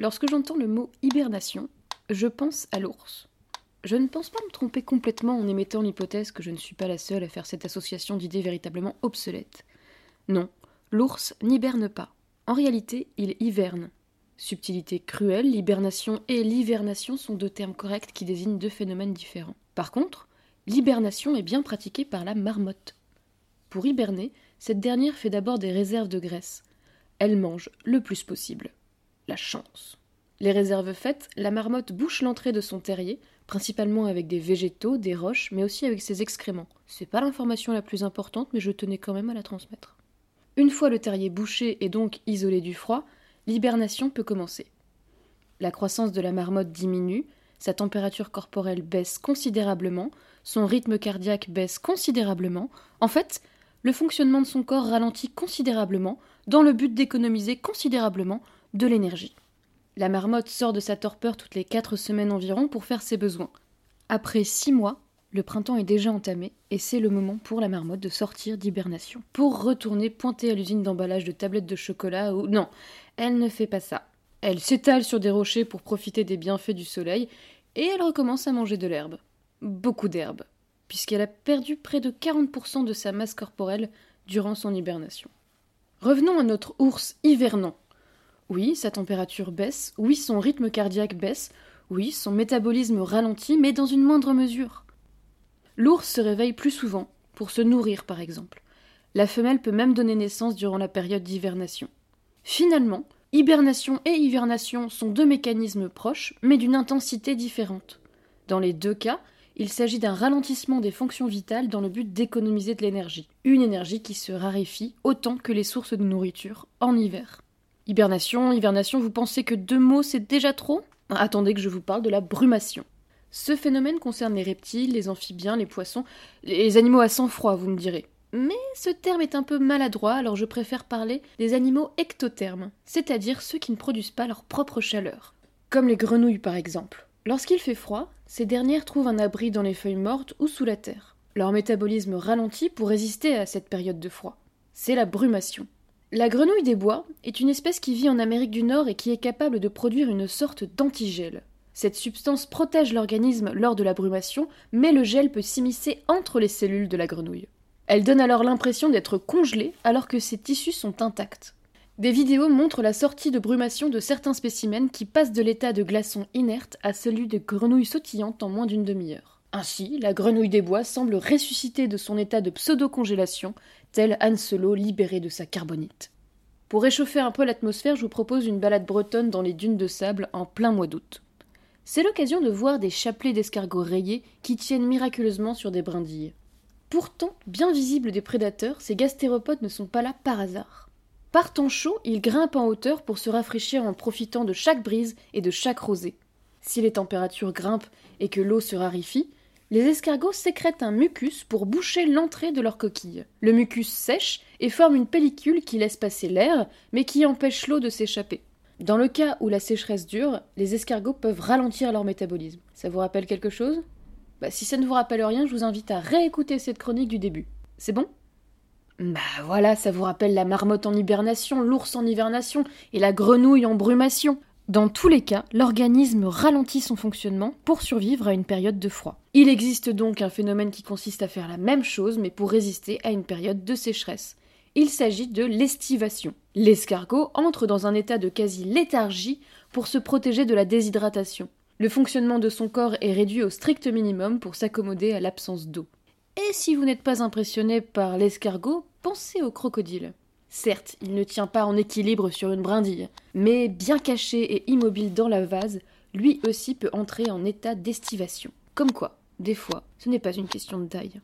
Lorsque j'entends le mot hibernation, je pense à l'ours. Je ne pense pas me tromper complètement en émettant l'hypothèse que je ne suis pas la seule à faire cette association d'idées véritablement obsolètes. Non, l'ours n'hiberne pas. En réalité, il hiverne. Subtilité cruelle, l'hibernation et l'hivernation sont deux termes corrects qui désignent deux phénomènes différents. Par contre, l'hibernation est bien pratiquée par la marmotte. Pour hiberner, cette dernière fait d'abord des réserves de graisse. Elle mange le plus possible. La chance. Les réserves faites, la marmotte bouche l'entrée de son terrier, principalement avec des végétaux, des roches, mais aussi avec ses excréments. C'est pas l'information la plus importante, mais je tenais quand même à la transmettre. Une fois le terrier bouché et donc isolé du froid, l'hibernation peut commencer. La croissance de la marmotte diminue, sa température corporelle baisse considérablement, son rythme cardiaque baisse considérablement. En fait, le fonctionnement de son corps ralentit considérablement dans le but d'économiser considérablement de l'énergie. La marmotte sort de sa torpeur toutes les quatre semaines environ pour faire ses besoins. Après six mois, le printemps est déjà entamé et c'est le moment pour la marmotte de sortir d'hibernation. Pour retourner pointer à l'usine d'emballage de tablettes de chocolat ou. Non, elle ne fait pas ça. Elle s'étale sur des rochers pour profiter des bienfaits du soleil et elle recommence à manger de l'herbe. Beaucoup d'herbe, puisqu'elle a perdu près de 40% de sa masse corporelle durant son hibernation. Revenons à notre ours hivernant. Oui, sa température baisse, oui, son rythme cardiaque baisse, oui, son métabolisme ralentit, mais dans une moindre mesure. L'ours se réveille plus souvent, pour se nourrir par exemple. La femelle peut même donner naissance durant la période d'hivernation. Finalement, hibernation et hivernation sont deux mécanismes proches, mais d'une intensité différente. Dans les deux cas, il s'agit d'un ralentissement des fonctions vitales dans le but d'économiser de l'énergie, une énergie qui se raréfie autant que les sources de nourriture en hiver. Hibernation, hivernation, vous pensez que deux mots c'est déjà trop? Attendez que je vous parle de la brumation. Ce phénomène concerne les reptiles, les amphibiens, les poissons, les animaux à sang froid, vous me direz. Mais ce terme est un peu maladroit, alors je préfère parler des animaux ectothermes, c'est-à-dire ceux qui ne produisent pas leur propre chaleur. Comme les grenouilles par exemple. Lorsqu'il fait froid, ces dernières trouvent un abri dans les feuilles mortes ou sous la terre. Leur métabolisme ralentit pour résister à cette période de froid. C'est la brumation. La grenouille des bois est une espèce qui vit en Amérique du Nord et qui est capable de produire une sorte d'antigel. Cette substance protège l'organisme lors de la brumation, mais le gel peut s'immiscer entre les cellules de la grenouille. Elle donne alors l'impression d'être congelée alors que ses tissus sont intacts. Des vidéos montrent la sortie de brumation de certains spécimens qui passent de l'état de glaçon inerte à celui de grenouille sautillante en moins d'une demi-heure. Ainsi, la grenouille des bois semble ressusciter de son état de pseudo-congélation, tel Solo libéré de sa carbonite. Pour réchauffer un peu l'atmosphère, je vous propose une balade bretonne dans les dunes de sable en plein mois d'août. C'est l'occasion de voir des chapelets d'escargots rayés qui tiennent miraculeusement sur des brindilles. Pourtant, bien visibles des prédateurs, ces gastéropodes ne sont pas là par hasard. Par temps chaud, ils grimpent en hauteur pour se rafraîchir en profitant de chaque brise et de chaque rosée. Si les températures grimpent et que l'eau se raréfie, les escargots sécrètent un mucus pour boucher l'entrée de leur coquille. Le mucus sèche et forme une pellicule qui laisse passer l'air, mais qui empêche l'eau de s'échapper. Dans le cas où la sécheresse dure, les escargots peuvent ralentir leur métabolisme. Ça vous rappelle quelque chose? Bah si ça ne vous rappelle rien, je vous invite à réécouter cette chronique du début. C'est bon? Bah voilà, ça vous rappelle la marmotte en hibernation, l'ours en hibernation et la grenouille en brumation. Dans tous les cas, l'organisme ralentit son fonctionnement pour survivre à une période de froid. Il existe donc un phénomène qui consiste à faire la même chose mais pour résister à une période de sécheresse. Il s'agit de l'estivation. L'escargot entre dans un état de quasi-léthargie pour se protéger de la déshydratation. Le fonctionnement de son corps est réduit au strict minimum pour s'accommoder à l'absence d'eau. Et si vous n'êtes pas impressionné par l'escargot, pensez au crocodile. Certes, il ne tient pas en équilibre sur une brindille, mais bien caché et immobile dans la vase, lui aussi peut entrer en état d'estivation. Comme quoi, des fois, ce n'est pas une question de taille.